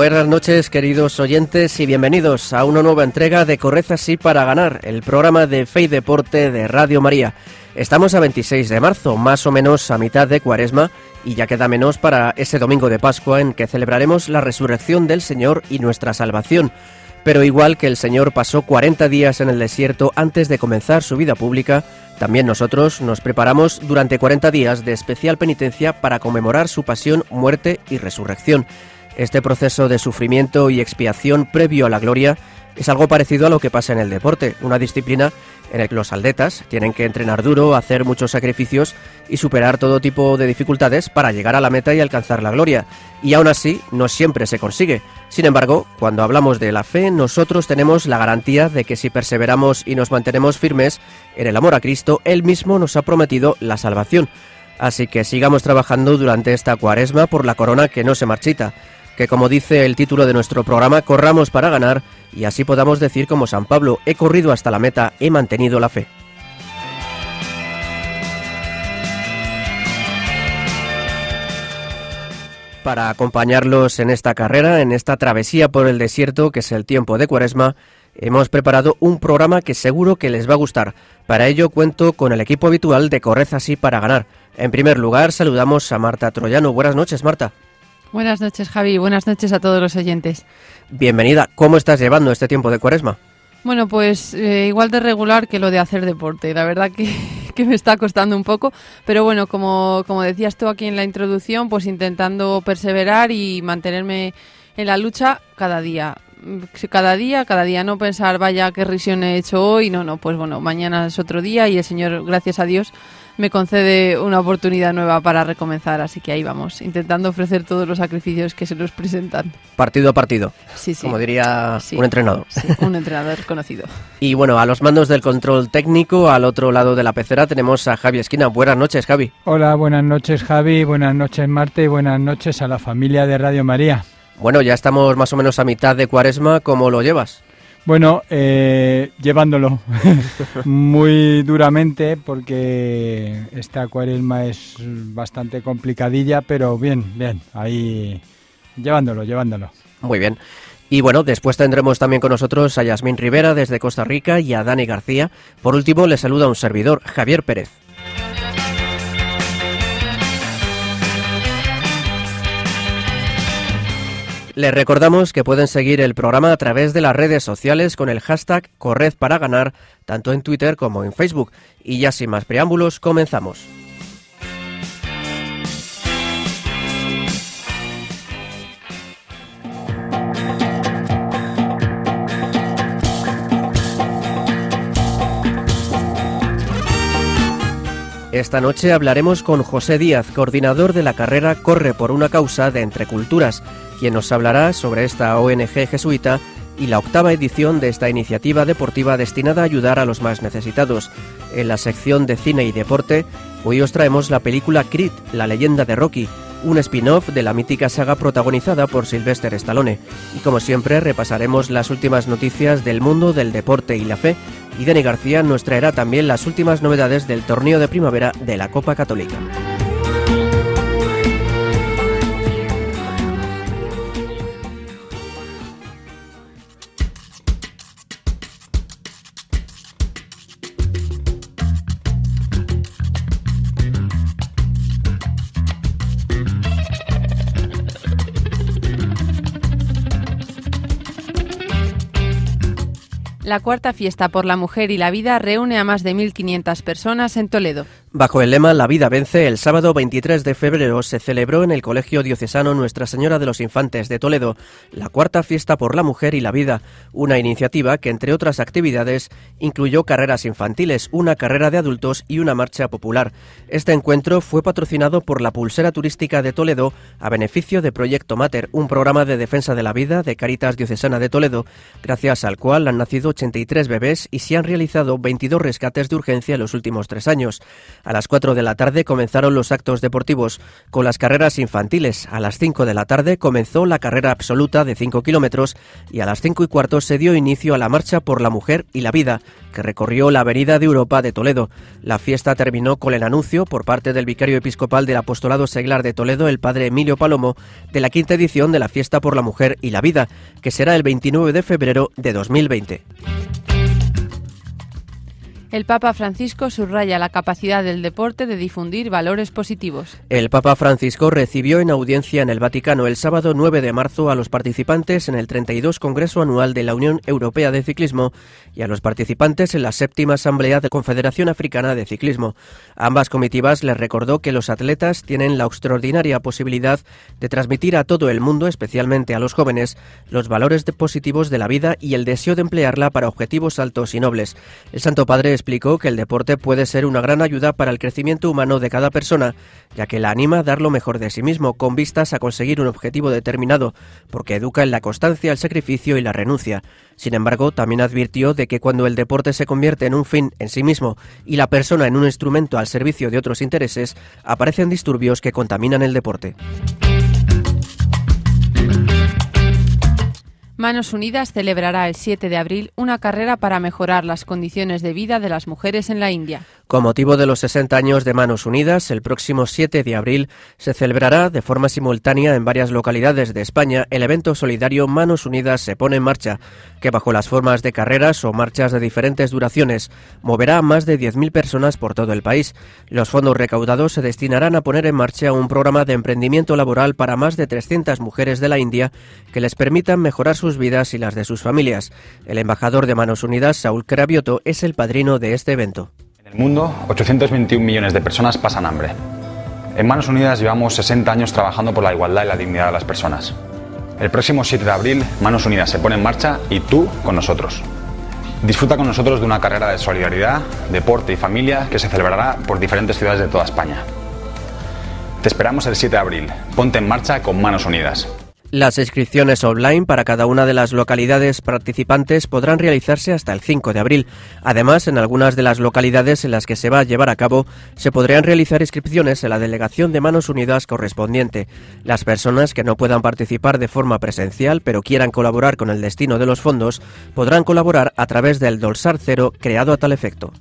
Buenas noches queridos oyentes y bienvenidos a una nueva entrega de Corred así para ganar, el programa de Fe y Deporte de Radio María. Estamos a 26 de marzo, más o menos a mitad de cuaresma, y ya queda menos para ese domingo de Pascua en que celebraremos la resurrección del Señor y nuestra salvación. Pero igual que el Señor pasó 40 días en el desierto antes de comenzar su vida pública, también nosotros nos preparamos durante 40 días de especial penitencia para conmemorar su pasión, muerte y resurrección. Este proceso de sufrimiento y expiación previo a la gloria es algo parecido a lo que pasa en el deporte, una disciplina en la que los aldetas tienen que entrenar duro, hacer muchos sacrificios y superar todo tipo de dificultades para llegar a la meta y alcanzar la gloria. Y aún así, no siempre se consigue. Sin embargo, cuando hablamos de la fe, nosotros tenemos la garantía de que si perseveramos y nos mantenemos firmes en el amor a Cristo, Él mismo nos ha prometido la salvación. Así que sigamos trabajando durante esta cuaresma por la corona que no se marchita que como dice el título de nuestro programa, corramos para ganar y así podamos decir como San Pablo, he corrido hasta la meta, he mantenido la fe. Para acompañarlos en esta carrera, en esta travesía por el desierto que es el tiempo de Cuaresma, hemos preparado un programa que seguro que les va a gustar. Para ello cuento con el equipo habitual de Correza así para ganar. En primer lugar, saludamos a Marta Troyano. Buenas noches, Marta. Buenas noches, Javi. Buenas noches a todos los oyentes. Bienvenida. ¿Cómo estás llevando este tiempo de cuaresma? Bueno, pues eh, igual de regular que lo de hacer deporte. La verdad que, que, me está costando un poco. Pero bueno, como, como decías tú aquí en la introducción, pues intentando perseverar y mantenerme en la lucha cada día. Cada día, cada día, no pensar, vaya, qué risión he hecho hoy. No, no, pues bueno, mañana es otro día y el Señor, gracias a Dios, me concede una oportunidad nueva para recomenzar. Así que ahí vamos, intentando ofrecer todos los sacrificios que se nos presentan. Partido a partido. Sí, sí. Como diría un entrenador. Sí, un entrenador conocido. Y bueno, a los mandos del control técnico, al otro lado de la pecera, tenemos a Javi Esquina. Buenas noches, Javi. Hola, buenas noches, Javi. Buenas noches, Marte. Y buenas noches a la familia de Radio María. Bueno, ya estamos más o menos a mitad de cuaresma. ¿Cómo lo llevas? Bueno, eh, llevándolo muy duramente porque esta cuaresma es bastante complicadilla, pero bien, bien, ahí llevándolo, llevándolo. Muy bien. Y bueno, después tendremos también con nosotros a Yasmín Rivera desde Costa Rica y a Dani García. Por último, le saluda un servidor, Javier Pérez. Les recordamos que pueden seguir el programa a través de las redes sociales con el hashtag Corred tanto en Twitter como en Facebook. Y ya sin más preámbulos, comenzamos. Esta noche hablaremos con José Díaz, coordinador de la carrera Corre por una causa de Entre Culturas, quien nos hablará sobre esta ONG jesuita y la octava edición de esta iniciativa deportiva destinada a ayudar a los más necesitados. En la sección de cine y deporte, hoy os traemos la película Creed, la leyenda de Rocky, un spin-off de la mítica saga protagonizada por Sylvester Stallone. Y como siempre, repasaremos las últimas noticias del mundo del deporte y la fe. Y Dani García nos traerá también las últimas novedades del torneo de primavera de la Copa Católica. La cuarta fiesta por la mujer y la vida reúne a más de 1.500 personas en Toledo. Bajo el lema La vida vence, el sábado 23 de febrero se celebró en el Colegio Diocesano Nuestra Señora de los Infantes de Toledo la cuarta fiesta por la mujer y la vida, una iniciativa que, entre otras actividades, incluyó carreras infantiles, una carrera de adultos y una marcha popular. Este encuentro fue patrocinado por la Pulsera Turística de Toledo a beneficio de Proyecto Mater, un programa de defensa de la vida de Caritas Diocesana de Toledo, gracias al cual han nacido 83 bebés y se han realizado 22 rescates de urgencia en los últimos tres años. A las 4 de la tarde comenzaron los actos deportivos con las carreras infantiles. A las 5 de la tarde comenzó la carrera absoluta de 5 kilómetros y a las 5 y cuarto se dio inicio a la Marcha por la Mujer y la Vida, que recorrió la Avenida de Europa de Toledo. La fiesta terminó con el anuncio por parte del vicario episcopal del Apostolado Seglar de Toledo, el padre Emilio Palomo, de la quinta edición de la Fiesta por la Mujer y la Vida, que será el 29 de febrero de 2020. El Papa Francisco subraya la capacidad del deporte de difundir valores positivos. El Papa Francisco recibió en audiencia en el Vaticano el sábado 9 de marzo a los participantes en el 32 Congreso Anual de la Unión Europea de Ciclismo y a los participantes en la séptima Asamblea de Confederación Africana de Ciclismo. ambas comitivas les recordó que los atletas tienen la extraordinaria posibilidad de transmitir a todo el mundo, especialmente a los jóvenes, los valores positivos de la vida y el deseo de emplearla para objetivos altos y nobles. El Santo Padre explicó que el deporte puede ser una gran ayuda para el crecimiento humano de cada persona, ya que la anima a dar lo mejor de sí mismo con vistas a conseguir un objetivo determinado, porque educa en la constancia, el sacrificio y la renuncia. Sin embargo, también advirtió de que cuando el deporte se convierte en un fin en sí mismo y la persona en un instrumento al servicio de otros intereses, aparecen disturbios que contaminan el deporte. Manos Unidas celebrará el 7 de abril una carrera para mejorar las condiciones de vida de las mujeres en la India. Con motivo de los 60 años de Manos Unidas, el próximo 7 de abril se celebrará de forma simultánea en varias localidades de España el evento solidario Manos Unidas se pone en marcha, que bajo las formas de carreras o marchas de diferentes duraciones moverá a más de 10.000 personas por todo el país. Los fondos recaudados se destinarán a poner en marcha un programa de emprendimiento laboral para más de 300 mujeres de la India que les permitan mejorar sus vidas y las de sus familias. El embajador de Manos Unidas, Saúl Cravioto, es el padrino de este evento. En el mundo, 821 millones de personas pasan hambre. En Manos Unidas llevamos 60 años trabajando por la igualdad y la dignidad de las personas. El próximo 7 de abril, Manos Unidas se pone en marcha y tú con nosotros. Disfruta con nosotros de una carrera de solidaridad, deporte y familia que se celebrará por diferentes ciudades de toda España. Te esperamos el 7 de abril. Ponte en marcha con Manos Unidas. Las inscripciones online para cada una de las localidades participantes podrán realizarse hasta el 5 de abril. Además, en algunas de las localidades en las que se va a llevar a cabo, se podrían realizar inscripciones en la delegación de Manos Unidas correspondiente. Las personas que no puedan participar de forma presencial, pero quieran colaborar con el destino de los fondos, podrán colaborar a través del Dolsar Cero creado a tal efecto.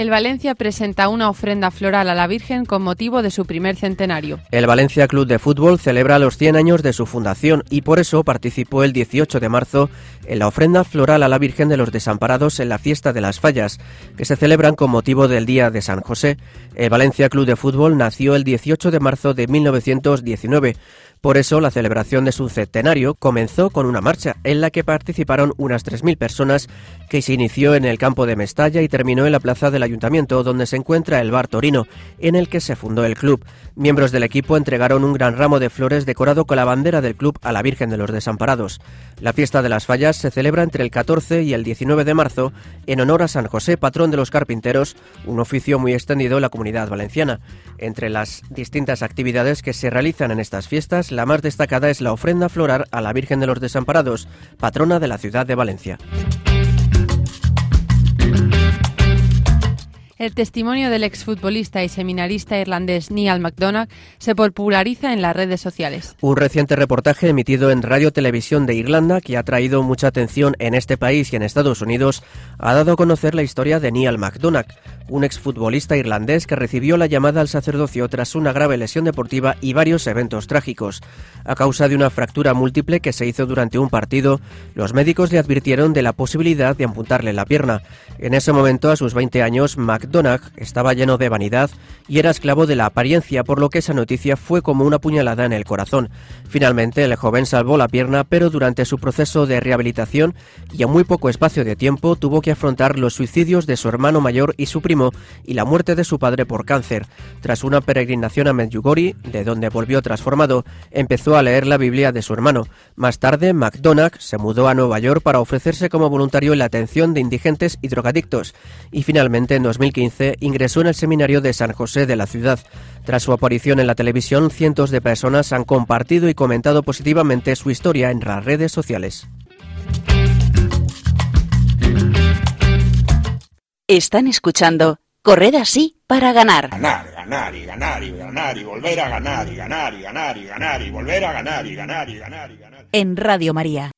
El Valencia presenta una ofrenda floral a la Virgen con motivo de su primer centenario. El Valencia Club de Fútbol celebra los 100 años de su fundación y por eso participó el 18 de marzo en la ofrenda floral a la Virgen de los Desamparados en la Fiesta de las Fallas, que se celebran con motivo del Día de San José. El Valencia Club de Fútbol nació el 18 de marzo de 1919. Por eso, la celebración de su centenario comenzó con una marcha en la que participaron unas 3.000 personas que se inició en el campo de Mestalla y terminó en la plaza del ayuntamiento donde se encuentra el bar Torino, en el que se fundó el club. Miembros del equipo entregaron un gran ramo de flores decorado con la bandera del club a la Virgen de los Desamparados. La fiesta de las fallas se celebra entre el 14 y el 19 de marzo en honor a San José, patrón de los carpinteros, un oficio muy extendido en la comunidad valenciana. Entre las distintas actividades que se realizan en estas fiestas, la más destacada es la ofrenda floral a la Virgen de los Desamparados, patrona de la ciudad de Valencia. El testimonio del exfutbolista y seminarista irlandés Neil MacDonagh se populariza en las redes sociales. Un reciente reportaje emitido en Radio Televisión de Irlanda, que ha traído mucha atención en este país y en Estados Unidos, ha dado a conocer la historia de Neil MacDonagh, un exfutbolista irlandés que recibió la llamada al sacerdocio tras una grave lesión deportiva y varios eventos trágicos. A causa de una fractura múltiple que se hizo durante un partido, los médicos le advirtieron de la posibilidad de amputarle la pierna. En ese momento, a sus 20 años, MacDonagh McDonagh estaba lleno de vanidad y era esclavo de la apariencia, por lo que esa noticia fue como una puñalada en el corazón. Finalmente, el joven salvó la pierna, pero durante su proceso de rehabilitación y en muy poco espacio de tiempo tuvo que afrontar los suicidios de su hermano mayor y su primo y la muerte de su padre por cáncer. Tras una peregrinación a Medjugorje, de donde volvió transformado, empezó a leer la Biblia de su hermano. Más tarde, McDonagh se mudó a Nueva York para ofrecerse como voluntario en la atención de indigentes y drogadictos y finalmente en 2015 ingresó en el seminario de San José de la ciudad. Tras su aparición en la televisión, cientos de personas han compartido y comentado positivamente su historia en las redes sociales. Están escuchando Corred así para ganar. Ganar, ganar y ganar y ganar y volver a ganar y ganar y ganar y ganar y volver a ganar y ganar y ganar y ganar. En Radio María.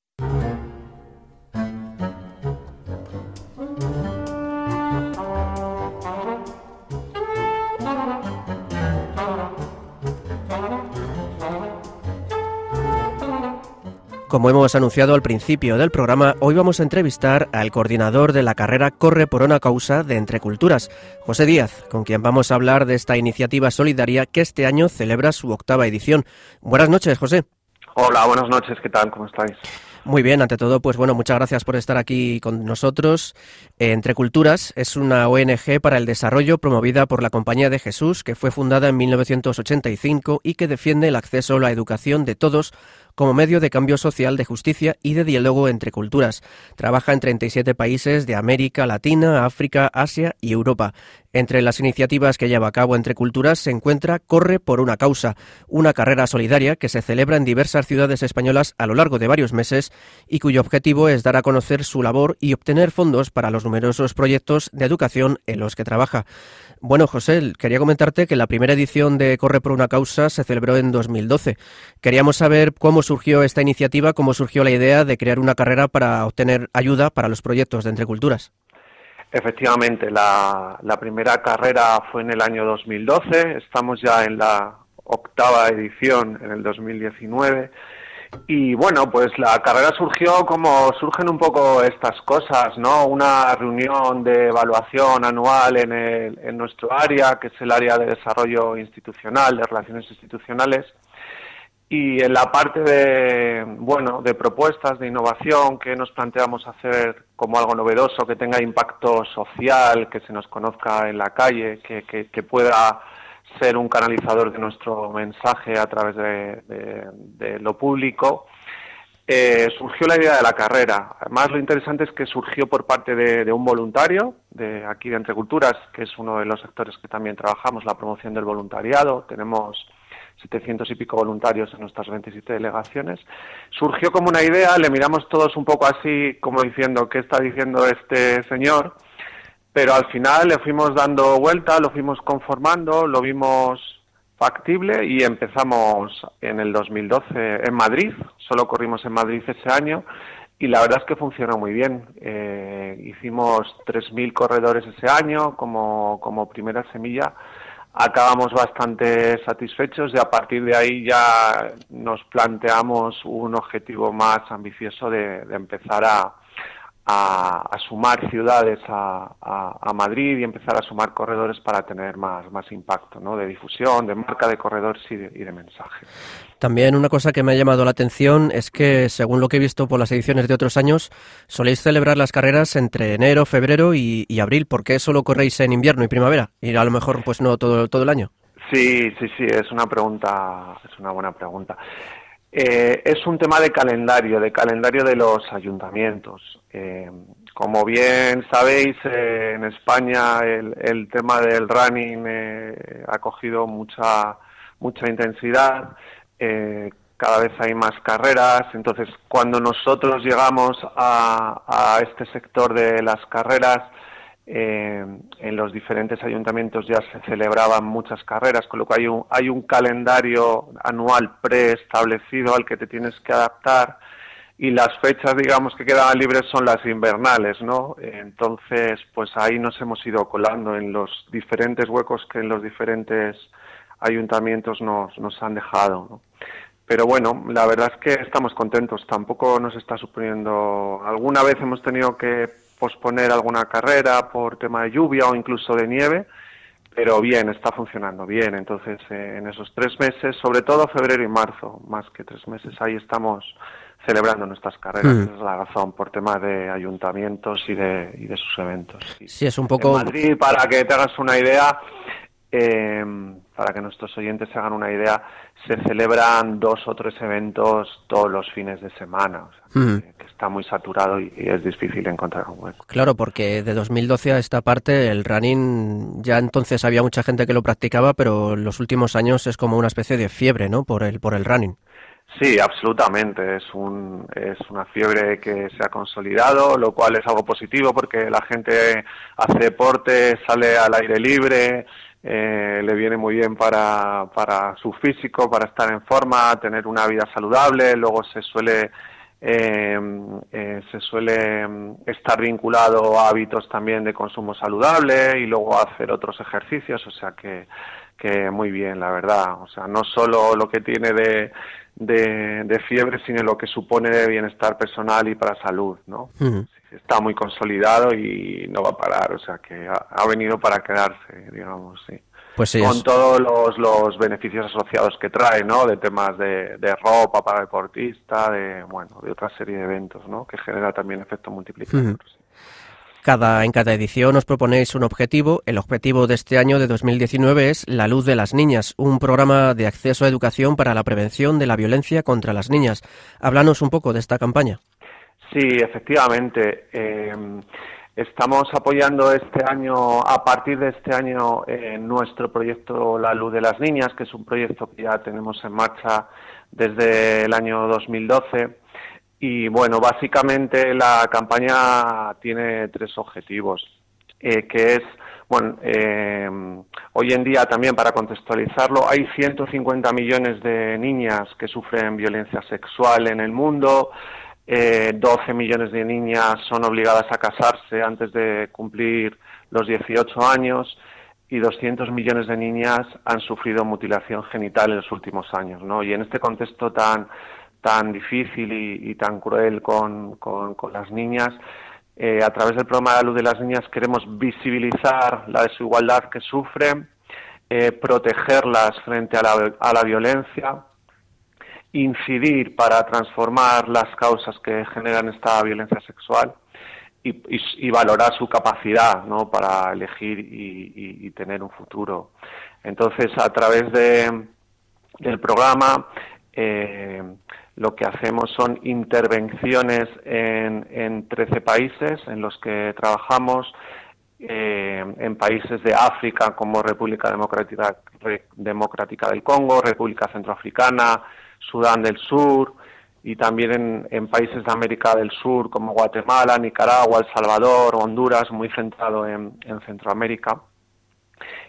Como hemos anunciado al principio del programa, hoy vamos a entrevistar al coordinador de la carrera Corre por una causa de Entre Culturas, José Díaz, con quien vamos a hablar de esta iniciativa solidaria que este año celebra su octava edición. Buenas noches, José. Hola, buenas noches, ¿qué tal? ¿Cómo estáis? Muy bien, ante todo, pues bueno, muchas gracias por estar aquí con nosotros. Entre Culturas es una ONG para el desarrollo promovida por la Compañía de Jesús, que fue fundada en 1985 y que defiende el acceso a la educación de todos como medio de cambio social, de justicia y de diálogo entre culturas. Trabaja en 37 países de América Latina, África, Asia y Europa. Entre las iniciativas que lleva a cabo Entre Culturas se encuentra Corre por una causa, una carrera solidaria que se celebra en diversas ciudades españolas a lo largo de varios meses y cuyo objetivo es dar a conocer su labor y obtener fondos para los numerosos proyectos de educación en los que trabaja. Bueno, José, quería comentarte que la primera edición de Corre por una causa se celebró en 2012. Queríamos saber cómo surgió esta iniciativa, cómo surgió la idea de crear una carrera para obtener ayuda para los proyectos de Entre Culturas. Efectivamente, la, la primera carrera fue en el año 2012, estamos ya en la octava edición en el 2019 y bueno, pues la carrera surgió como surgen un poco estas cosas, ¿no? Una reunión de evaluación anual en, el, en nuestro área, que es el área de desarrollo institucional, de relaciones institucionales, y en la parte de, bueno, de propuestas de innovación que nos planteamos hacer como algo novedoso, que tenga impacto social, que se nos conozca en la calle, que, que, que pueda ser un canalizador de nuestro mensaje a través de, lo público, eh, surgió la idea de la carrera. Además, lo interesante es que surgió por parte de, un voluntario de aquí de Entre Culturas, que es uno de los sectores que también trabajamos, la promoción del voluntariado. Tenemos 700 y pico voluntarios en nuestras 27 delegaciones. Surgió como una idea, le miramos todos un poco así, como diciendo, ¿qué está diciendo este señor? pero al final le fuimos dando vuelta, lo fuimos conformando, lo vimos factible y empezamos en el 2012 en Madrid, solo corrimos en Madrid ese año y la verdad es que funcionó muy bien. Eh, hicimos 3.000 corredores ese año como, como primera semilla. Acabamos bastante satisfechos y a partir de ahí ya nos planteamos un objetivo más ambicioso de empezar a, a, sumar ciudades a, a, Madrid y empezar a sumar corredores para tener más, más impacto ¿no? de difusión, de marca de corredores y de, mensaje. También una cosa que me ha llamado la atención es que, según lo que he visto por las ediciones de otros años, soléis celebrar las carreras entre enero, febrero y, abril. ¿Por qué solo corréis en invierno y primavera? Y a lo mejor pues no todo, todo el año. Sí, sí, sí, es una pregunta, es una buena pregunta. Eh, es un tema de calendario, de calendario de los ayuntamientos. Eh, como bien sabéis, eh, en España el, tema del running ha cogido mucha, mucha intensidad. cada vez hay más carreras. Entonces, cuando nosotros llegamos a este sector de las carreras, eh, en los diferentes ayuntamientos ya se celebraban muchas carreras, con lo que hay un, hay un calendario anual preestablecido al que te tienes que adaptar y las fechas, digamos, que quedaban libres son las invernales, ¿no? Entonces, pues ahí nos hemos ido colando en los diferentes huecos que en los diferentes ayuntamientos nos, nos han dejado. Pero bueno, la verdad es que estamos contentos, tampoco nos está suponiendo... Alguna vez hemos tenido que posponer alguna carrera por tema de lluvia o incluso de nieve, pero bien, está funcionando bien. Entonces, eh, en esos tres meses, sobre todo febrero y marzo, más que tres meses, ahí estamos celebrando nuestras carreras. Mm. Esa es la razón, por tema de ayuntamientos y de, y de sus eventos. Sí. Es un poco... En Madrid, para que te hagas una idea, eh, para que nuestros oyentes se hagan una idea, se celebran dos o tres eventos todos los fines de semana. O sea, Mm. que, que está muy saturado y, y es difícil encontrar un hueco. Claro, porque de 2012 a esta parte el running ya entonces había mucha gente que lo practicaba, pero en los últimos años es como una especie de fiebre, ¿no? Por el por el running. Sí, absolutamente. Es, un, es una fiebre que se ha consolidado, lo cual es algo positivo porque la gente hace deporte, sale al aire libre, eh, le viene muy bien para, para su físico, para estar en forma, tener una vida saludable. Luego se suele eh, eh, se suele mm, estar vinculado a hábitos también de consumo saludable y luego hacer otros ejercicios, o sea que, que muy bien, la verdad. O sea, no solo lo que tiene de, de, fiebre, sino lo que supone de bienestar personal y para salud, ¿no? Está muy consolidado y no va a parar, o sea que ha, ha venido para quedarse, digamos, sí Pues sí, con es- todos los, los beneficios asociados que trae, ¿no? De temas de, de ropa para deportista, de, bueno, de otra serie de eventos, ¿no? Que genera también efecto multiplicador. Cada, en cada edición os proponéis un objetivo. El objetivo de este año de 2019 es La Luz de las Niñas, un programa de acceso a educación para la prevención de la violencia contra las niñas. Háblanos un poco de esta campaña. Sí, efectivamente. eh, estamos apoyando este año, a partir de este año, eh, nuestro proyecto La Luz de las Niñas, que es un proyecto que ya tenemos en marcha desde el año 2012. Y bueno, básicamente la campaña tiene tres objetivos, eh, que es, bueno, eh, hoy en día también para contextualizarlo, hay 150 millones de niñas que sufren violencia sexual en el mundo, eh, 12 millones de niñas son obligadas a casarse antes de cumplir los 18 años y 200 millones de niñas han sufrido mutilación genital en los últimos años. Y en este contexto tan tan difícil y, tan cruel con, con, con las niñas, eh, a través del programa de la luz de las niñas queremos visibilizar la desigualdad que sufren, eh, protegerlas frente a la, a la violencia, incidir para transformar las causas que generan esta violencia sexual y, valorar su capacidad ¿no? para elegir y, tener un futuro. Entonces, a través de, del programa, eh, lo que hacemos son intervenciones en, en 13 países en los que trabajamos, eh, en países de África como República Democrática, Democrática del Congo, República Centroafricana, Sudán del Sur y también en, países de América del Sur como Guatemala, Nicaragua, El Salvador, Honduras, muy centrado en, en Centroamérica.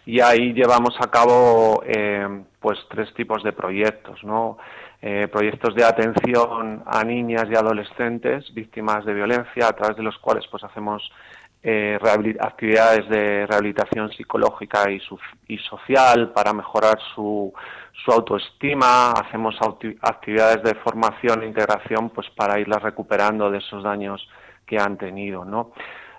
Y ahí llevamos a cabo eh, pues tres tipos de proyectos, ¿no? Eh, proyectos de atención a niñas y adolescentes víctimas de violencia, a través de los cuales pues hacemos eh, actividades de rehabilitación psicológica y, social para mejorar su, su autoestima, hacemos actividades de formación e integración pues para irlas recuperando de esos daños que han tenido, ¿no?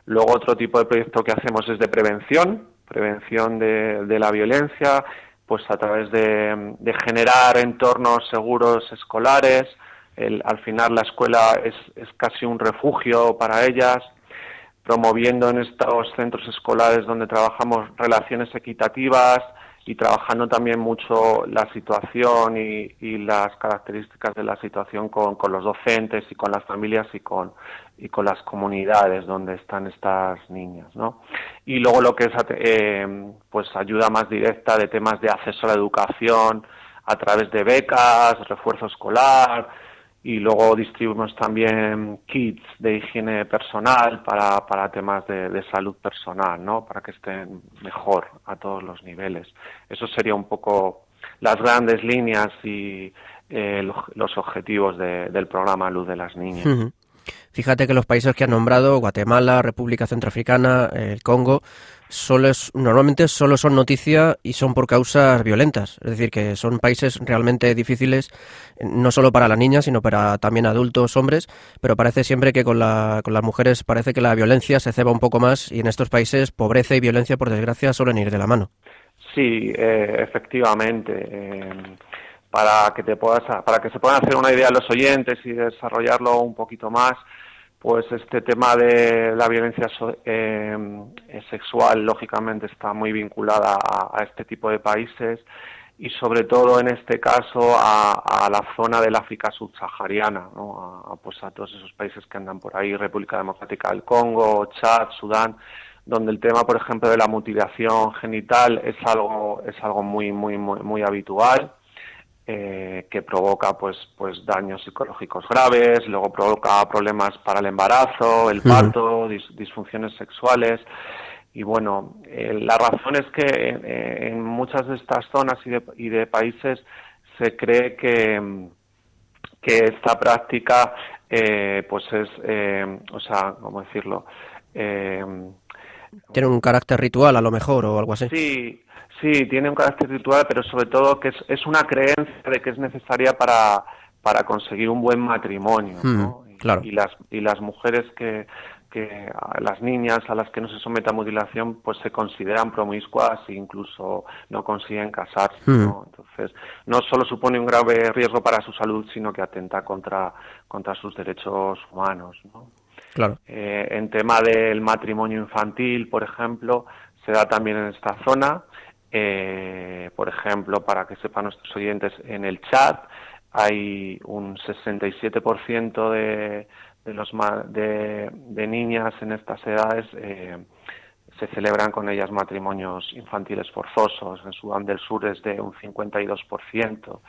Luego otro tipo de proyecto que hacemos es de prevención, prevención de, la violencia, pues a través de, generar entornos seguros escolares. El, al final la escuela es, es, casi un refugio para ellas, promoviendo en estos centros escolares donde trabajamos relaciones equitativas y trabajando también mucho la situación y, las características de la situación con, con, los docentes y con las familias y con, y con las comunidades donde están estas niñas, ¿no? Y luego lo que es eh, pues ayuda más directa de temas de acceso a la educación a través de becas, refuerzo escolar y luego distribuimos también kits de higiene personal para, para temas de, salud personal, ¿no? Para que estén mejor a todos los niveles. Eso sería un poco las grandes líneas y eh, los objetivos de, del programa Luz de las Niñas. Fíjate que los países que han nombrado, Guatemala, República Centroafricana, el Congo, solo es, normalmente solo son noticia y son por causas violentas. Es decir, que son países realmente difíciles, no solo para las niñas, sino para también adultos, hombres, pero parece siempre que con, la, con las mujeres parece que la violencia se ceba un poco más y en estos países pobreza y violencia, por desgracia, suelen ir de la mano. Sí, eh, efectivamente. Eh, para que te puedas, para que se puedan hacer una idea los oyentes y desarrollarlo un poquito más, pues este tema de la violencia eh, sexual lógicamente está muy vinculada a, este tipo de países y sobre todo en este caso a, la zona del África subsahariana, ¿no? a, pues a todos esos países que andan por ahí, República Democrática del Congo, Chad, Sudán, donde el tema, por ejemplo, de la mutilación genital es algo es algo muy muy muy, muy habitual eh, que provoca pues pues daños psicológicos graves, luego provoca problemas para el embarazo, el parto, disfunciones sexuales. Y bueno, eh, la razón es que eh, en muchas de estas zonas y de, y de países se cree que que esta práctica pues es o sea cómo decirlo tiene un carácter ritual a lo mejor o algo así. Sí Sí, tiene un carácter ritual, pero sobre todo que es, una creencia de que es necesaria para, para conseguir un buen matrimonio. ¿no? claro. y, las, y las mujeres que, que las niñas a las que no se somete a mutilación pues se consideran promiscuas e incluso no consiguen casarse ¿no? entonces no solo supone un grave riesgo para su salud sino que atenta contra contra sus derechos humanos ¿no? claro eh, en tema del matrimonio infantil por ejemplo se da también en esta zona eh, por ejemplo, para que sepan nuestros oyentes, en el chat hay un 67% de, de, los, de, de, niñas en estas edades eh, se celebran con ellas matrimonios infantiles forzosos. En Sudán del Sur es de un 52%.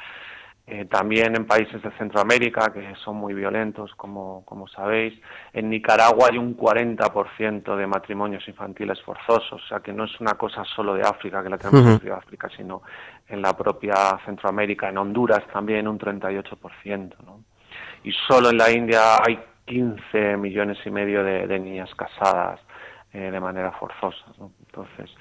Eh, también en países de Centroamérica, que son muy violentos, como, como sabéis. En Nicaragua hay un 40% de matrimonios infantiles forzosos, o sea que no es una cosa solo de África, que la tenemos en África, sino en la propia Centroamérica, en Honduras también un 38%. ¿no? Y solo en la India hay 15 millones y medio de, niñas casadas eh, de manera forzosa. Entonces,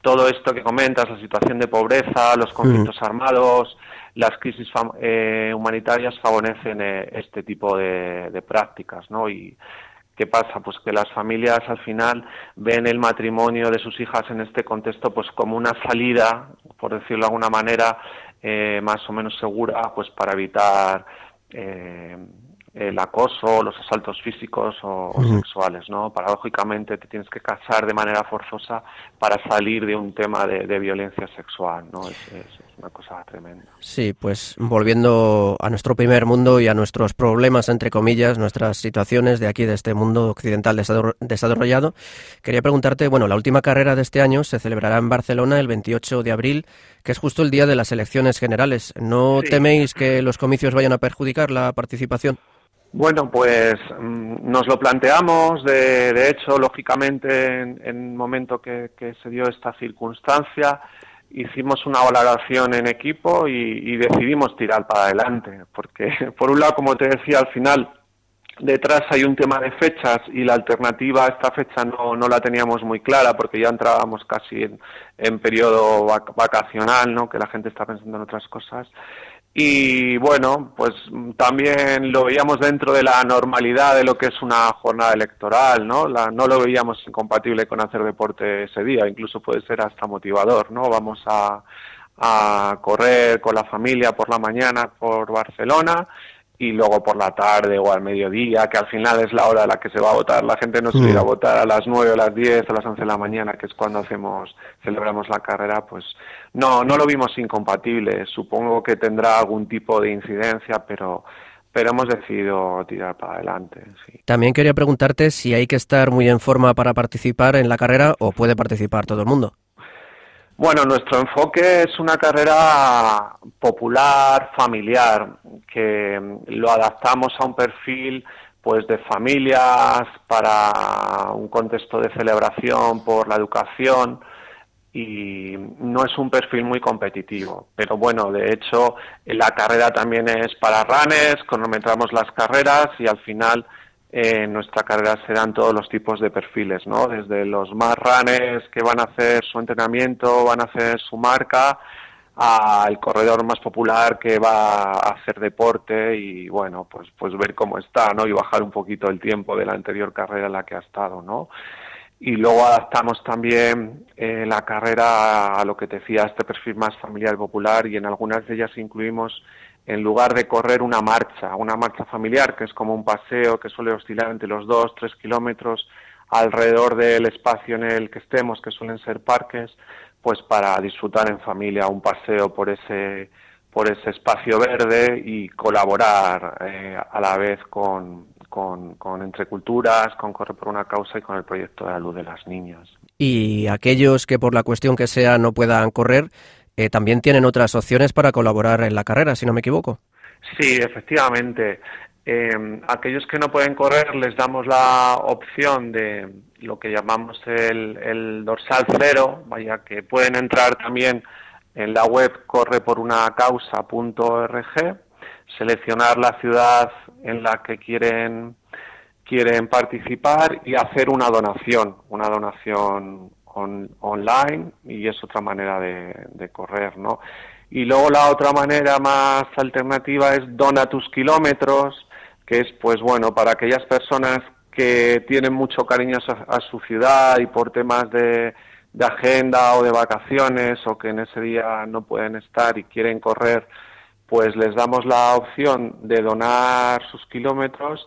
todo esto que comentas, la situación de pobreza, los conflictos armados, las crisis eh, humanitarias favorecen eh, este tipo de, prácticas, ¿no? Y ¿qué pasa? Pues que las familias al final ven el matrimonio de sus hijas en este contexto pues como una salida, por decirlo de alguna manera, eh, más o menos segura, pues para evitar el acoso, los asaltos físicos o, sexuales, ¿no? Paradójicamente te tienes que casar de manera forzosa para salir de un tema de, violencia sexual, ¿no? Es, una cosa tremenda. Sí, pues volviendo a nuestro primer mundo y a nuestros problemas, entre comillas, nuestras situaciones de aquí, de este mundo occidental desarrollado, quería preguntarte, bueno, la última carrera de este año se celebrará en Barcelona el 28 de abril, que es justo el día de las elecciones generales. ¿No teméis que los comicios vayan a perjudicar la participación? Bueno, pues mm, nos lo planteamos, de, de hecho, lógicamente, en, el momento que, se dio esta circunstancia, hicimos una valoración en equipo y, decidimos tirar para adelante, porque, por un lado, como te decía, al final, detrás hay un tema de fechas y la alternativa a esta fecha no, no la teníamos muy clara, porque ya entrábamos casi en, en periodo vacacional, ¿no? que la gente está pensando en otras cosas. Y bueno, pues también lo veíamos dentro de la normalidad de lo que es una jornada electoral, ¿no? La, no lo veíamos incompatible con hacer deporte ese día, incluso puede ser hasta motivador, ¿no? Vamos a, a correr con la familia por la mañana por Barcelona y luego por la tarde o al mediodía, que al final es la hora a la que se va a votar. La gente no se irá a votar a las 9 o las 10 o las 11 de la mañana, que es cuando hacemos, celebramos la carrera, pues no, no lo vimos incompatible. Supongo que tendrá algún tipo de incidencia, pero pero hemos decidido tirar para adelante. También quería preguntarte si hay que estar muy en forma para participar en la carrera o puede participar todo el mundo. Bueno, nuestro enfoque es una carrera popular, familiar, que lo adaptamos a un perfil pues de familias para un contexto de celebración por la educación y no es un perfil muy competitivo, pero bueno, de hecho la carrera también es para runners, cronometramos las carreras y al final en nuestra carrera se dan todos los tipos de perfiles, ¿no? Desde los más runners que van a hacer su entrenamiento, van a hacer su marca, al corredor más popular que va a hacer deporte y bueno, pues pues ver cómo está, ¿no? Y bajar un poquito el tiempo de la anterior carrera en la que ha estado, ¿no? Y luego adaptamos también eh, la carrera a lo que te decía, este perfil más familiar popular y en algunas de ellas incluimos en lugar de correr una marcha, una marcha familiar, que es como un paseo que suele oscilar entre los dos, tres kilómetros alrededor del espacio en el que estemos, que suelen ser parques, pues para disfrutar en familia un paseo por ese por ese espacio verde y colaborar eh, a la vez con, con, con Entre Culturas, con Corre por una Causa y con el proyecto de la luz de las niñas. Y aquellos que por la cuestión que sea no puedan correr, eh, también tienen otras opciones para colaborar en la carrera, si no me equivoco. Sí, efectivamente. Eh, aquellos que no pueden correr les damos la opción de lo que llamamos el, dorsal cero, vaya que pueden entrar también en la web correporunacausa.org, seleccionar la ciudad en la que quieren quieren participar y hacer una donación, una donación online y es otra manera de, correr, ¿no? Y luego la otra manera más alternativa es dona tus kilómetros, que es, pues bueno, para aquellas personas que tienen mucho cariño a, su ciudad y por temas de, de, agenda o de vacaciones o que en ese día no pueden estar y quieren correr, pues les damos la opción de donar sus kilómetros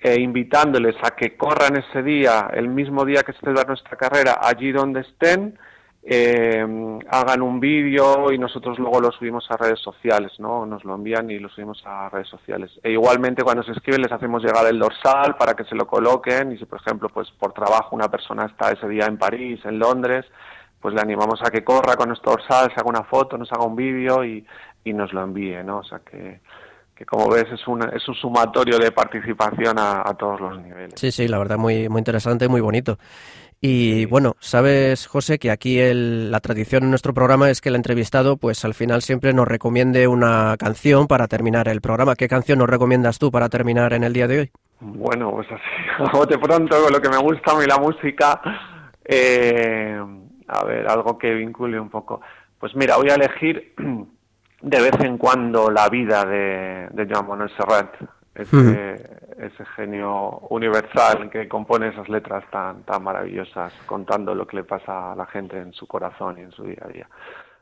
e invitándoles a que corran ese día, el mismo día que se celebra nuestra carrera, allí donde estén, eh, hagan un vídeo y nosotros luego lo subimos a redes sociales, ¿no? Nos lo envían y lo subimos a redes sociales. E igualmente cuando se escriben les hacemos llegar el dorsal para que se lo coloquen y si por ejemplo pues por trabajo una persona está ese día en París, en Londres, pues le animamos a que corra con nuestro dorsal, se haga una foto, nos haga un vídeo y, y nos lo envíe, ¿no? O sea que que como ves es, una, es un sumatorio de participación a, todos los niveles. Sí, sí, la verdad muy, muy interesante, muy bonito. Y bueno, sabes, José, que aquí el, la tradición en nuestro programa es que el entrevistado, pues al final siempre nos recomiende una canción para terminar el programa. ¿Qué canción nos recomiendas tú para terminar en el día de hoy? Bueno, pues así, de pronto, con lo que me gusta a mí la música, eh, a ver, algo que vincule un poco. Pues mira, voy a elegir de vez en cuando la vida de, de Joan Manuel Serrat, ese, genio universal que compone esas letras tan, tan maravillosas, contando lo que le pasa a la gente en su corazón y en su día a día.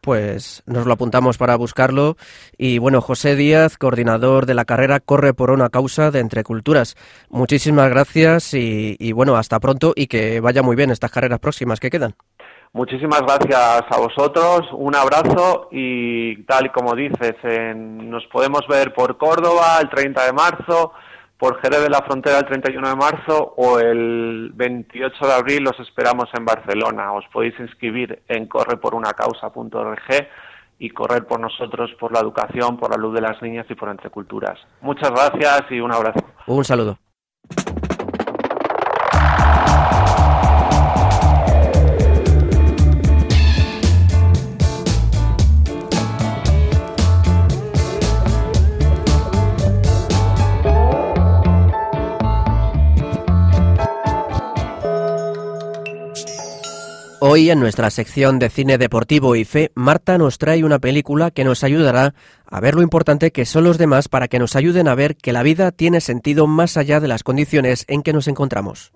Pues nos lo apuntamos para buscarlo. Y bueno, José Díaz, coordinador de la carrera Corre por una causa de Entre Culturas. Muchísimas gracias y, y bueno, hasta pronto y que vaya muy bien estas carreras próximas que quedan. Muchísimas gracias a vosotros, un abrazo y tal y como dices, nos podemos ver por Córdoba el 30 de marzo, por Jerez de la Frontera el 31 de marzo o el 28 de abril los esperamos en Barcelona. Os podéis inscribir en correporunacausa.org y correr por nosotros, por la educación, por la luz de las niñas y por Entre Culturas. Muchas gracias y un abrazo. Un saludo. Hoy en nuestra sección de cine deportivo y fe, Marta nos trae una película que nos ayudará a ver lo importante que son los demás para que nos ayuden a ver que la vida tiene sentido más allá de las condiciones en que nos encontramos.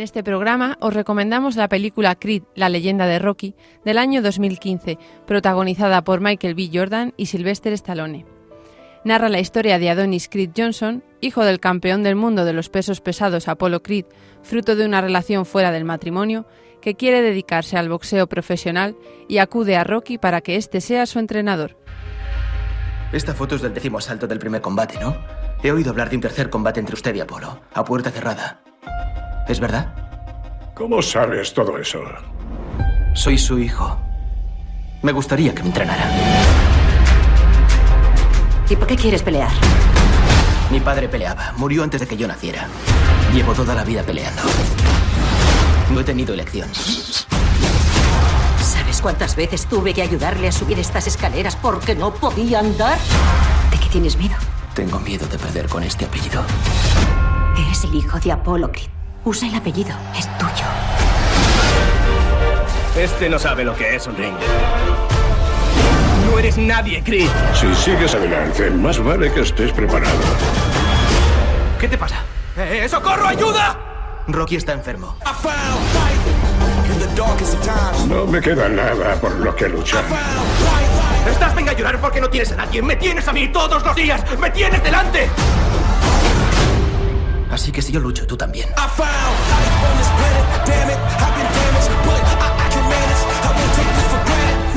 En este programa os recomendamos la película Creed, la leyenda de Rocky, del año 2015, protagonizada por Michael B. Jordan y Sylvester Stallone. Narra la historia de Adonis Creed Johnson, hijo del campeón del mundo de los pesos pesados Apollo Creed, fruto de una relación fuera del matrimonio, que quiere dedicarse al boxeo profesional y acude a Rocky para que éste sea su entrenador. Esta foto es del décimo asalto del primer combate, ¿no? He oído hablar de un tercer combate entre usted y Apolo, a puerta cerrada. ¿Es verdad? ¿Cómo sabes todo eso? Soy su hijo. Me gustaría que me entrenara. ¿Y por qué quieres pelear? Mi padre peleaba. Murió antes de que yo naciera. Llevo toda la vida peleando. No he tenido elección. ¿Sabes cuántas veces tuve que ayudarle a subir estas escaleras porque no podía andar? ¿De qué tienes miedo? Tengo miedo de perder con este apellido. Eres el hijo de Apolo Creed. Usa el apellido. Es tuyo. Este no sabe lo que es un ring. No eres nadie, Creed. Si sigues adelante, más vale que estés preparado. ¿Qué te pasa? ¡Eh, ¡Socorro, ayuda! Rocky está enfermo. No me queda nada por lo que luchar. Estás venga a llorar porque no tienes a nadie. Me tienes a mí todos los días. Me tienes delante. Así que si yo lucho, tú también.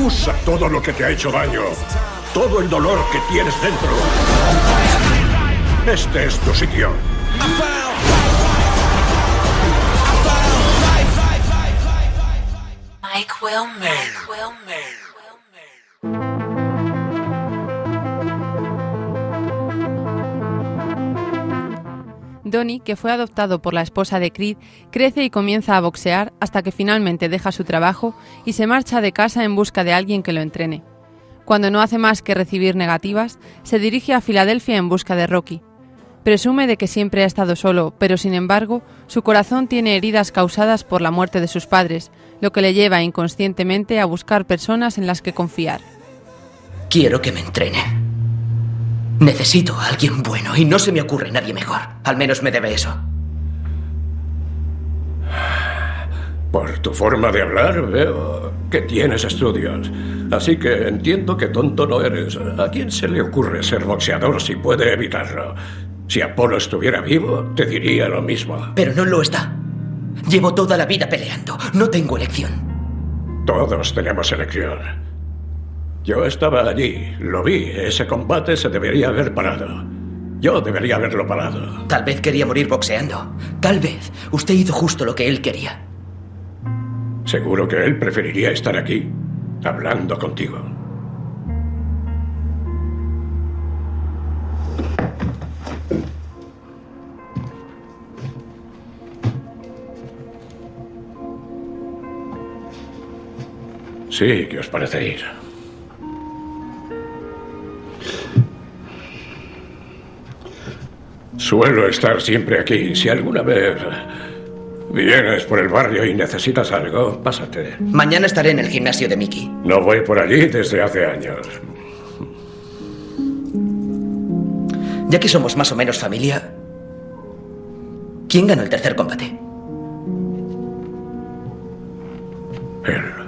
Usa todo lo que te ha hecho daño. Todo el dolor que tienes dentro. Este es tu sitio. Mike Wilmer. Mike Wilmer. Donnie, que fue adoptado por la esposa de Creed, crece y comienza a boxear hasta que finalmente deja su trabajo y se marcha de casa en busca de alguien que lo entrene. Cuando no hace más que recibir negativas, se dirige a Filadelfia en busca de Rocky. Presume de que siempre ha estado solo, pero sin embargo, su corazón tiene heridas causadas por la muerte de sus padres, lo que le lleva inconscientemente a buscar personas en las que confiar. Quiero que me entrene. Necesito a alguien bueno y no se me ocurre nadie mejor. Al menos me debe eso. Por tu forma de hablar veo que tienes estudios. Así que entiendo que tonto no eres. ¿A quién se le ocurre ser boxeador si puede evitarlo? Si Apolo estuviera vivo, te diría lo mismo. Pero no lo está. Llevo toda la vida peleando. No tengo elección. Todos tenemos elección. Yo estaba allí, lo vi. Ese combate se debería haber parado. Yo debería haberlo parado. Tal vez quería morir boxeando. Tal vez usted hizo justo lo que él quería. Seguro que él preferiría estar aquí, hablando contigo. Sí, ¿qué os parece ir? Suelo estar siempre aquí. Si alguna vez vienes por el barrio y necesitas algo, pásate. Mañana estaré en el gimnasio de Mickey. No voy por allí desde hace años. Ya que somos más o menos familia, ¿quién ganó el tercer combate? Él.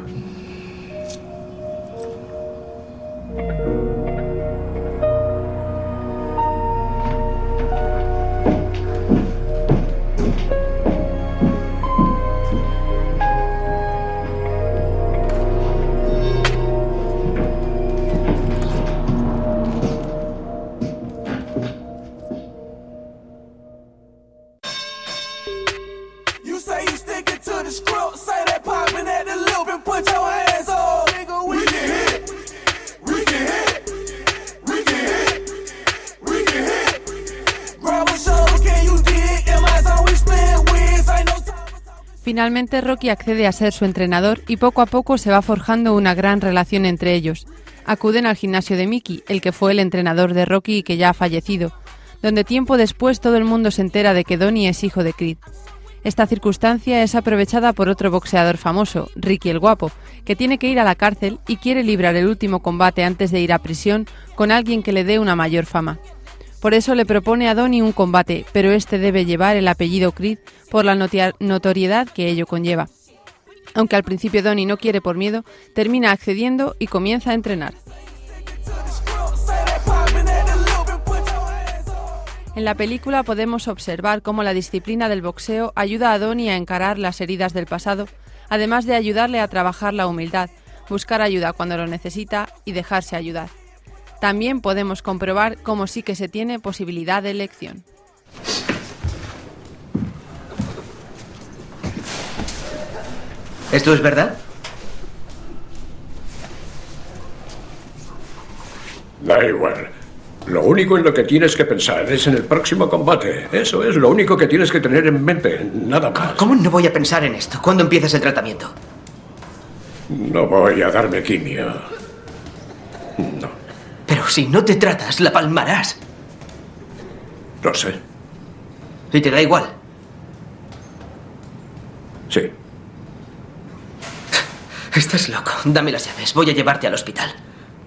Finalmente Rocky accede a ser su entrenador y poco a poco se va forjando una gran relación entre ellos. Acuden al gimnasio de Mickey, el que fue el entrenador de Rocky y que ya ha fallecido, donde tiempo después todo el mundo se entera de que Donnie es hijo de Creed. Esta circunstancia es aprovechada por otro boxeador famoso, Ricky el Guapo, que tiene que ir a la cárcel y quiere librar el último combate antes de ir a prisión con alguien que le dé una mayor fama. Por eso le propone a Donnie un combate, pero este debe llevar el apellido Creed por la notoriedad que ello conlleva. Aunque al principio Donnie no quiere por miedo, termina accediendo y comienza a entrenar. En la película podemos observar cómo la disciplina del boxeo ayuda a Donnie a encarar las heridas del pasado, además de ayudarle a trabajar la humildad, buscar ayuda cuando lo necesita y dejarse ayudar. También podemos comprobar cómo sí que se tiene posibilidad de elección. ¿Esto es verdad? Da igual. Lo único en lo que tienes que pensar es en el próximo combate. Eso es lo único que tienes que tener en mente, nada más. ¿Cómo no voy a pensar en esto? ¿Cuándo empiezas el tratamiento? No voy a darme quimio. No, Pero si no te tratas, la palmarás. lo sé. Y te da igual. Sí. Estás loco. Dame las llaves. Voy a llevarte al hospital.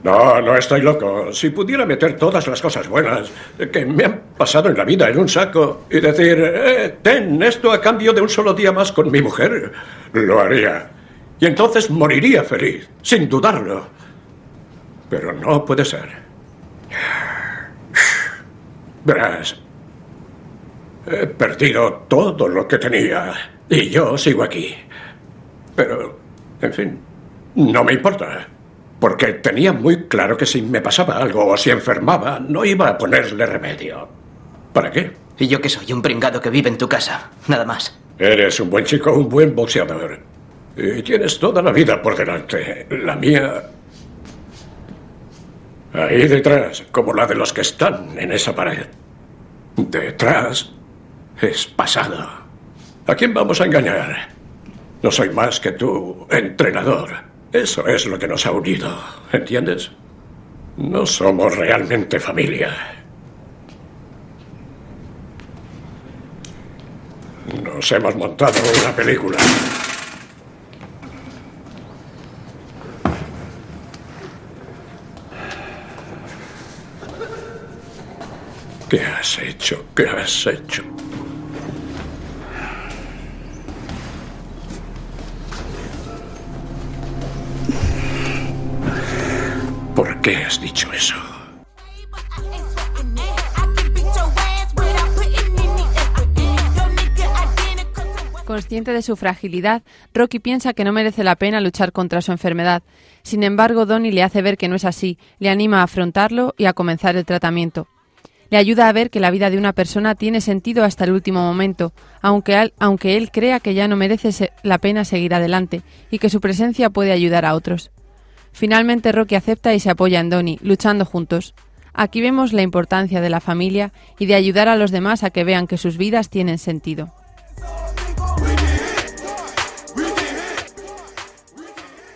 No, no estoy loco. Si pudiera meter todas las cosas buenas que me han pasado en la vida en un saco y decir, eh, ten esto a cambio de un solo día más con mi mujer, lo haría. Y entonces moriría feliz, sin dudarlo. Pero no puede ser. Verás, he perdido todo lo que tenía y yo sigo aquí. Pero, en fin, no me importa. Porque tenía muy claro que si me pasaba algo o si enfermaba, no iba a ponerle remedio. ¿Para qué? Y yo que soy un pringado que vive en tu casa. Nada más. Eres un buen chico, un buen boxeador. Y tienes toda la vida por delante. La mía... Ahí detrás, como la de los que están en esa pared. Detrás es pasado. ¿A quién vamos a engañar? No soy más que tu entrenador. Eso es lo que nos ha unido, ¿entiendes? No somos realmente familia. Nos hemos montado una película. ¿Qué has hecho? ¿Qué has hecho? ¿Por qué has dicho eso? Consciente de su fragilidad, Rocky piensa que no merece la pena luchar contra su enfermedad. Sin embargo, Donnie le hace ver que no es así, le anima a afrontarlo y a comenzar el tratamiento. Le ayuda a ver que la vida de una persona tiene sentido hasta el último momento, aunque, aunque él crea que ya no merece la pena seguir adelante y que su presencia puede ayudar a otros. Finalmente Rocky acepta y se apoya en Donnie, luchando juntos. Aquí vemos la importancia de la familia y de ayudar a los demás a que vean que sus vidas tienen sentido.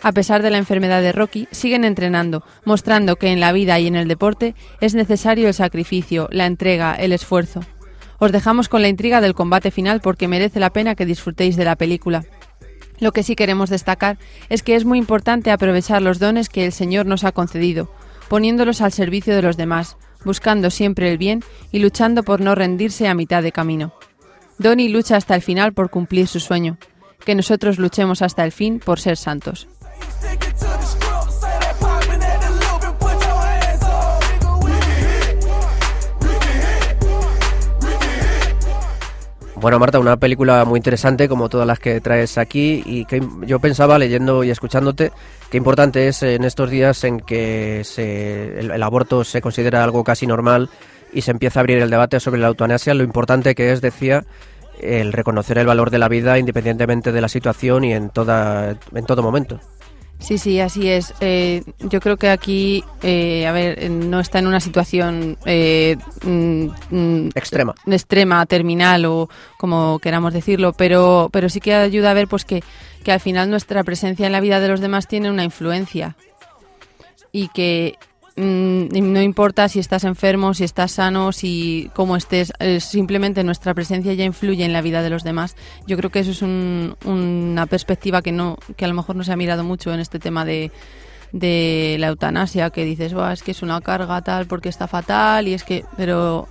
A pesar de la enfermedad de Rocky, siguen entrenando, mostrando que en la vida y en el deporte es necesario el sacrificio, la entrega, el esfuerzo. Os dejamos con la intriga del combate final porque merece la pena que disfrutéis de la película. Lo que sí queremos destacar es que es muy importante aprovechar los dones que el Señor nos ha concedido, poniéndolos al servicio de los demás, buscando siempre el bien y luchando por no rendirse a mitad de camino. Donnie lucha hasta el final por cumplir su sueño. Que nosotros luchemos hasta el fin por ser santos. Bueno, Marta, una película muy interesante como todas las que traes aquí y que yo pensaba leyendo y escuchándote qué importante es en estos días en que se- el, aborto se considera algo casi normal y se empieza a abrir el debate sobre la eutanasia, lo importante que es, decía, el reconocer el valor de la vida independientemente de la situación y en, toda, en todo momento. Sí, sí, así es. Eh, yo creo que aquí, eh, a ver, no está en una situación eh, mm, mm, Extrema. extrema, terminal o como queramos decirlo, pero, pero sí que ayuda a ver pues que, que al final nuestra presencia en la vida de los demás tiene una influencia y que no importa si estás enfermo, si estás sano, si cómo estés, eh, simplemente nuestra presencia ya influye en la vida de los demás. Yo creo que eso es un- una perspectiva que no que a lo mejor no se ha mirado mucho en este tema de la eutanasia, que dices, "Buah, es que es una carga tal porque está fatal y es que, pero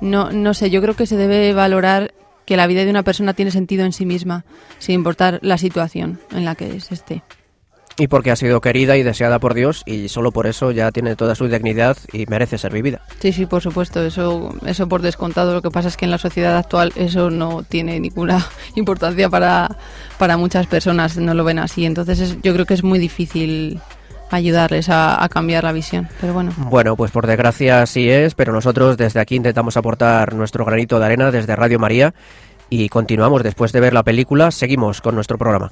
no, no sé, yo creo que se debe valorar que la vida de una persona tiene sentido en sí misma, sin importar la situación en la que se esté. Y porque ha sido querida y deseada por Dios y solo por eso ya tiene toda su dignidad y merece ser vivida. Sí, sí, por supuesto, eso, eso por descontado. Lo que pasa es que en la sociedad actual eso no tiene ninguna importancia para, para muchas personas, no lo ven así. Entonces es- yo creo que es muy difícil ayudarles a, a cambiar la visión. Pero bueno, Bueno, pues por desgracia así es, pero nosotros desde aquí intentamos aportar nuestro granito de arena desde Radio María y continuamos después de ver la película, seguimos con nuestro programa.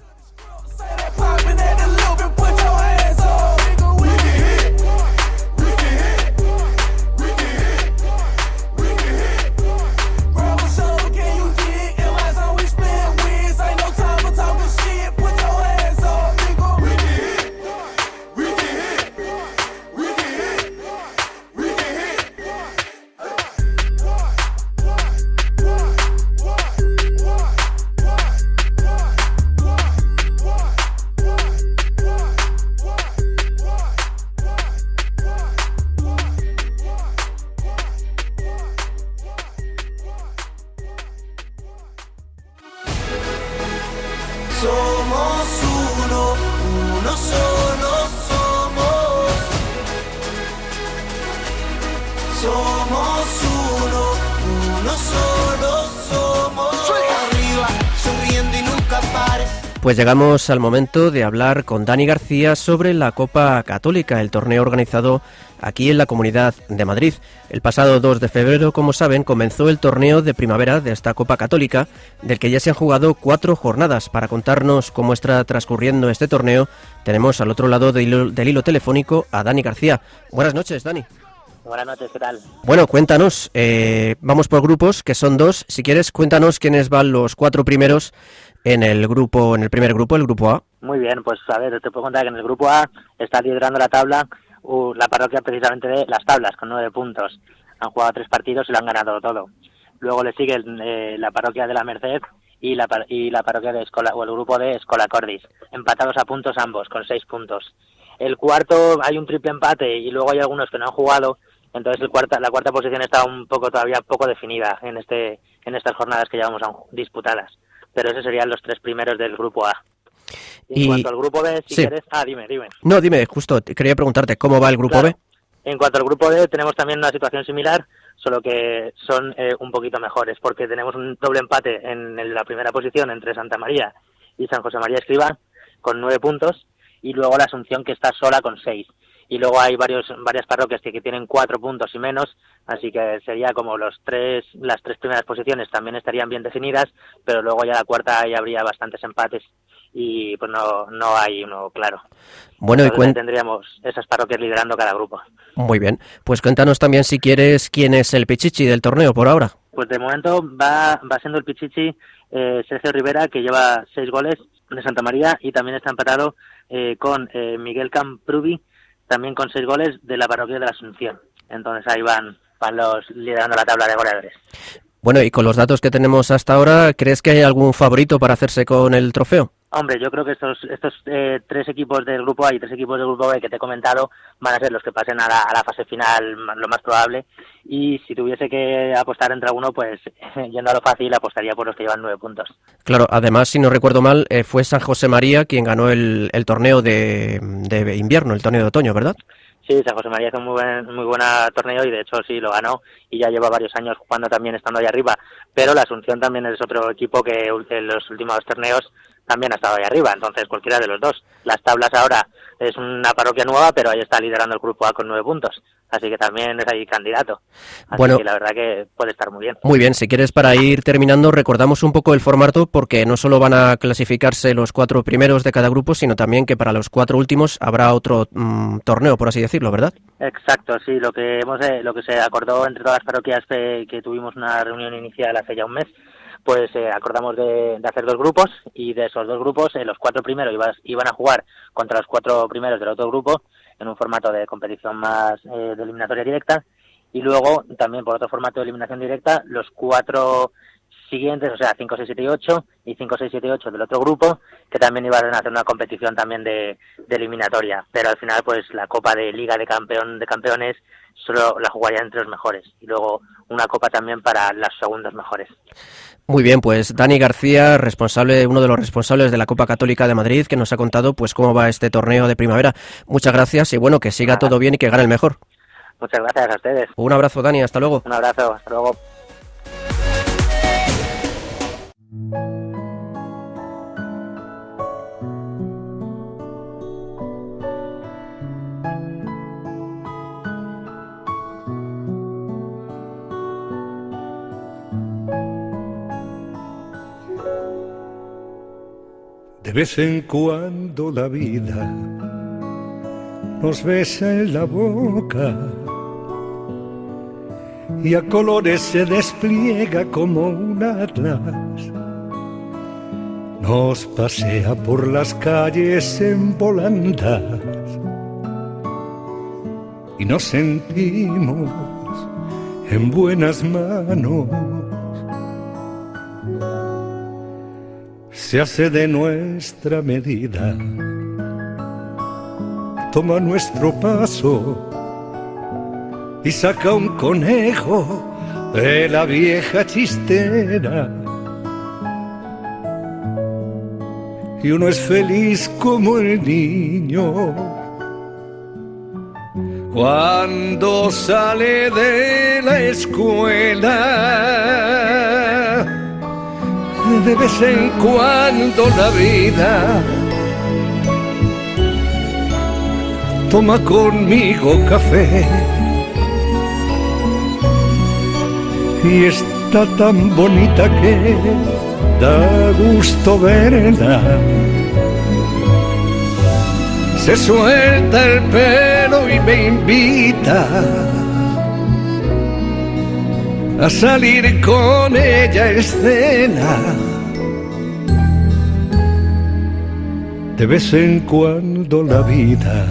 Llegamos al momento de hablar con Dani García sobre la Copa Católica, el torneo organizado aquí en la Comunidad de Madrid. El pasado 2 de febrero, como saben, comenzó el torneo de primavera de esta Copa Católica, del que ya se han jugado cuatro jornadas. Para contarnos cómo está transcurriendo este torneo, tenemos al otro lado del hilo, del hilo telefónico a Dani García. Buenas noches, Dani. Buenas noches, ¿qué tal? Bueno, cuéntanos, eh, vamos por grupos, que son dos. Si quieres, cuéntanos quiénes van los cuatro primeros en el grupo, en el primer grupo, el grupo A. Muy bien, pues a ver, te puedo contar que en el grupo A está liderando la tabla uh, la parroquia precisamente de Las Tablas, con nueve puntos. Han jugado tres partidos y lo han ganado todo. Luego le sigue eh, la parroquia de la Merced y la, y la parroquia de Escola, o el grupo de Escola Cordis, empatados a puntos ambos, con seis puntos. El cuarto hay un triple empate y luego hay algunos que no han jugado, entonces el cuarta, la cuarta posición está un poco todavía poco definida en este en estas jornadas que llevamos disputadas. Pero esos serían los tres primeros del grupo A. En Y- cuanto al grupo B, si Sí. quieres... Ah, dime, dime. No, dime, justo, quería preguntarte, ¿cómo va el grupo Claro. B? En cuanto al grupo D, tenemos también una situación similar, solo que son eh, un poquito mejores, porque tenemos un doble empate en el- la primera posición entre Santa María y San José María Escribá, con nueve puntos, y luego la Asunción, que está sola con seis. Y luego hay varios, varias parroquias que, que tienen cuatro puntos y menos, así que sería como los tres, las tres primeras posiciones también estarían bien definidas, pero luego ya la cuarta ya habría bastantes empates y pues no, no hay uno claro. Bueno, y cuen- tendríamos esas parroquias liderando cada grupo. Muy bien, pues cuéntanos también si quieres quién es el pichichi del torneo por ahora. Pues de momento va, va siendo el Pichichi eh, Sergio Rivera, que lleva seis goles de Santa María y también está empatado eh, con eh, Miguel Camprubi, también con seis goles de la parroquia de la Asunción. Entonces ahí van, van los liderando la tabla de goleadores. Bueno, y con los datos que tenemos hasta ahora, ¿crees que hay algún favorito para hacerse con el trofeo? Hombre, yo creo que estos, estos eh, tres equipos del grupo A y tres equipos del grupo B que te he comentado van a ser los que pasen a la, a la fase final, lo más probable. Y si tuviese que apostar entre alguno, pues yendo a lo fácil, apostaría por los que llevan nueve puntos. Claro, además, si no recuerdo mal, eh, fue San José María quien ganó el, el torneo de, de invierno, el torneo de otoño, ¿verdad? Sí, San José María hizo un muy buen, muy buen torneo y de hecho sí lo ganó y ya lleva varios años jugando también estando ahí arriba. Pero la Asunción también es otro equipo que en los últimos torneos también ha estado ahí arriba, entonces cualquiera de los dos. Las tablas ahora es una parroquia nueva, pero ahí está liderando el grupo A con nueve puntos, así que también es ahí candidato. Así Bueno. que la verdad que puede estar muy bien. Muy bien, si quieres para ir terminando, recordamos un poco el formato porque no solo van a clasificarse los cuatro primeros de cada grupo, sino también que para los cuatro últimos habrá otro mm, torneo, por así decirlo, ¿verdad? Exacto, sí, lo que hemos eh, lo que se acordó entre todas las parroquias que, que tuvimos una reunión inicial hace ya un mes, pues eh, acordamos de, de hacer dos grupos y de esos dos grupos eh, los cuatro primeros iban a jugar contra los cuatro primeros del otro grupo en un formato de competición más eh, de eliminatoria directa y luego también por otro formato de eliminación directa los cuatro siguientes, o sea, 5, 6, 7 y 8 y 5, 6, 7 y 8 del otro grupo, que también iban a hacer una competición también de, de eliminatoria. Pero al final, pues la Copa de Liga de Campeón de Campeones solo la jugarían entre los mejores. Y luego una Copa también para los segundos mejores. Muy bien, pues Dani García, responsable, uno de los responsables de la Copa Católica de Madrid, que nos ha contado pues cómo va este torneo de primavera. Muchas gracias y bueno, que siga todo bien y que gane el mejor. Muchas gracias a ustedes. Un abrazo, Dani, hasta luego. Un abrazo, hasta luego. De vez en cuando la vida nos besa en la boca y a colores se despliega como un atlas. Nos pasea por las calles en volandas y nos sentimos en buenas manos. Se hace de nuestra medida. Toma nuestro paso y saca un conejo de la vieja chistera. Y uno es feliz como el niño cuando sale de la escuela. De vez en cuando la vida. Toma conmigo café. Y está tan bonita que da gusto verla. Se suelta el pelo y me invita a salir con ella escena. De vez en cuando la vida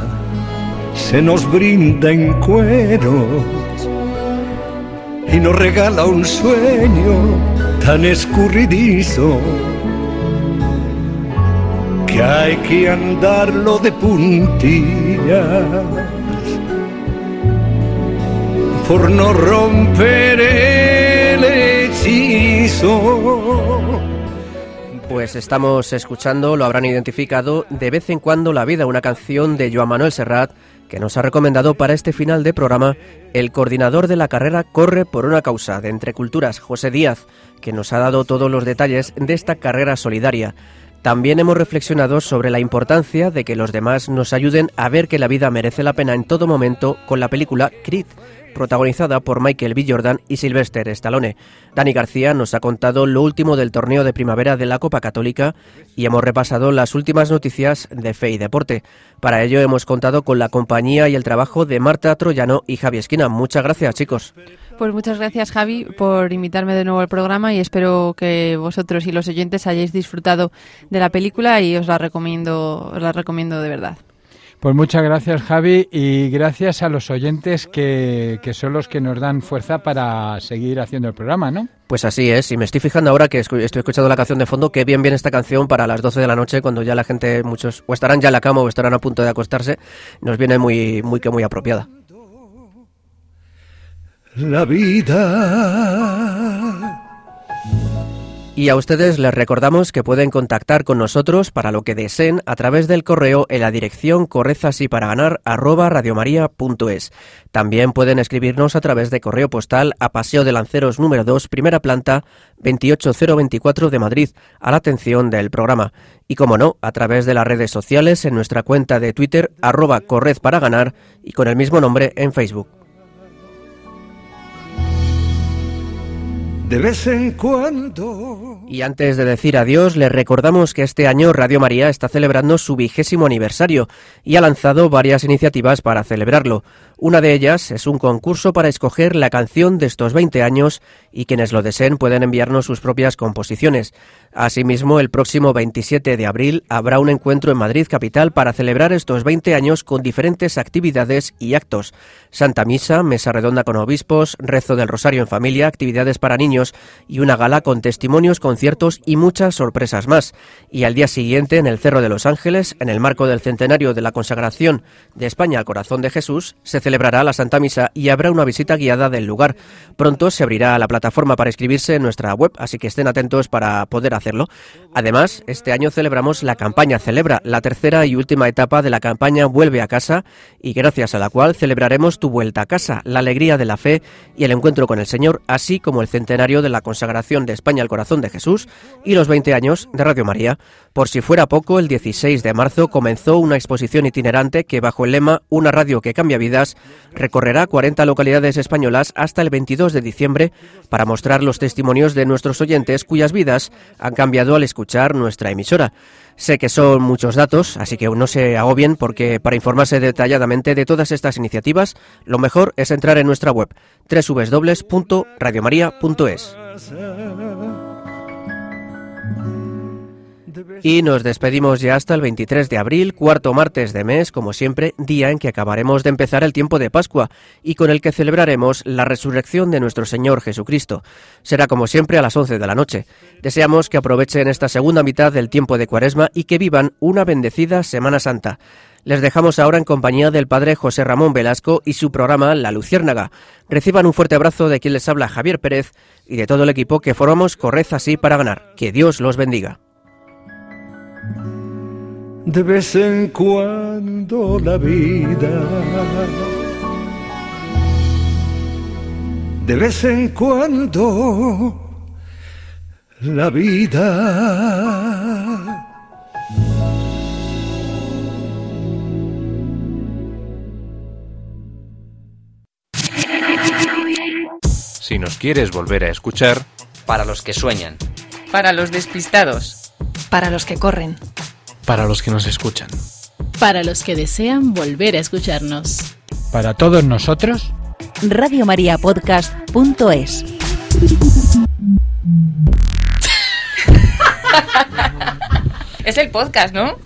se nos brinda en cueros y nos regala un sueño tan escurridizo que hay que andarlo de puntillas por no romper el hechizo. Pues estamos escuchando, lo habrán identificado, de vez en cuando la vida, una canción de Joan Manuel Serrat que nos ha recomendado para este final de programa el coordinador de la carrera Corre por una causa de Entre Culturas, José Díaz, que nos ha dado todos los detalles de esta carrera solidaria. También hemos reflexionado sobre la importancia de que los demás nos ayuden a ver que la vida merece la pena en todo momento con la película Creed, protagonizada por Michael B. Jordan y Sylvester Stallone. Dani García nos ha contado lo último del torneo de primavera de la Copa Católica y hemos repasado las últimas noticias de fe y deporte. Para ello hemos contado con la compañía y el trabajo de Marta Troyano y Javi Esquina. Muchas gracias, chicos. Pues muchas gracias Javi por invitarme de nuevo al programa y espero que vosotros y los oyentes hayáis disfrutado de la película y os la recomiendo, os la recomiendo de verdad. Pues muchas gracias Javi y gracias a los oyentes que, que, son los que nos dan fuerza para seguir haciendo el programa, ¿no? Pues así es, y me estoy fijando ahora que estoy escuchando la canción de fondo, que bien viene esta canción para las 12 de la noche, cuando ya la gente, muchos, o estarán ya en la cama o estarán a punto de acostarse, nos viene muy, muy, muy apropiada. La vida. Y a ustedes les recordamos que pueden contactar con nosotros para lo que deseen a través del correo en la dirección correzasiparaгаnar@radiomaria.es. También pueden escribirnos a través de correo postal a Paseo de Lanceros número 2, primera planta, 28024 de Madrid, a la atención del programa. Y como no, a través de las redes sociales en nuestra cuenta de Twitter arroba Correz para ganar y con el mismo nombre en Facebook. De vez en cuando. Y antes de decir adiós, les recordamos que este año Radio María está celebrando su vigésimo aniversario y ha lanzado varias iniciativas para celebrarlo. Una de ellas es un concurso para escoger la canción de estos 20 años y quienes lo deseen pueden enviarnos sus propias composiciones. Asimismo, el próximo 27 de abril habrá un encuentro en Madrid capital para celebrar estos 20 años con diferentes actividades y actos. Santa Misa, mesa redonda con obispos, rezo del rosario en familia, actividades para niños y una gala con testimonios, conciertos y muchas sorpresas más. Y al día siguiente, en el Cerro de los Ángeles, en el marco del centenario de la consagración de España al corazón de Jesús, se celebrará la Santa Misa y habrá una visita guiada del lugar. Pronto se abrirá la plataforma para inscribirse en nuestra web, así que estén atentos para poder hacerlo. Además, este año celebramos la campaña Celebra, la tercera y última etapa de la campaña Vuelve a casa y gracias a la cual celebraremos tu vuelta a casa, la alegría de la fe y el encuentro con el Señor, así como el centenario de la consagración de España al corazón de Jesús y los 20 años de Radio María. Por si fuera poco, el 16 de marzo comenzó una exposición itinerante que bajo el lema Una radio que cambia vidas recorrerá 40 localidades españolas hasta el 22 de diciembre para mostrar los testimonios de nuestros oyentes cuyas vidas han cambiado al escuchar nuestra emisora. Sé que son muchos datos, así que no se agobien porque para informarse detalladamente de todas estas iniciativas, lo mejor es entrar en nuestra web www.radiomaria.es. Y nos despedimos ya hasta el 23 de abril, cuarto martes de mes, como siempre, día en que acabaremos de empezar el tiempo de Pascua y con el que celebraremos la resurrección de nuestro Señor Jesucristo. Será como siempre a las 11 de la noche. Deseamos que aprovechen esta segunda mitad del tiempo de Cuaresma y que vivan una bendecida Semana Santa. Les dejamos ahora en compañía del padre José Ramón Velasco y su programa La Luciérnaga. Reciban un fuerte abrazo de quien les habla Javier Pérez y de todo el equipo que formamos Correza así para ganar. Que Dios los bendiga. De vez en cuando la vida de vez en cuando la vida. Si nos quieres volver a escuchar, Para los que sueñan. Para los despistados. Para los que corren. Para los que nos escuchan. Para los que desean volver a escucharnos. Para todos nosotros, radiomariapodcast.es. Es el podcast, ¿no?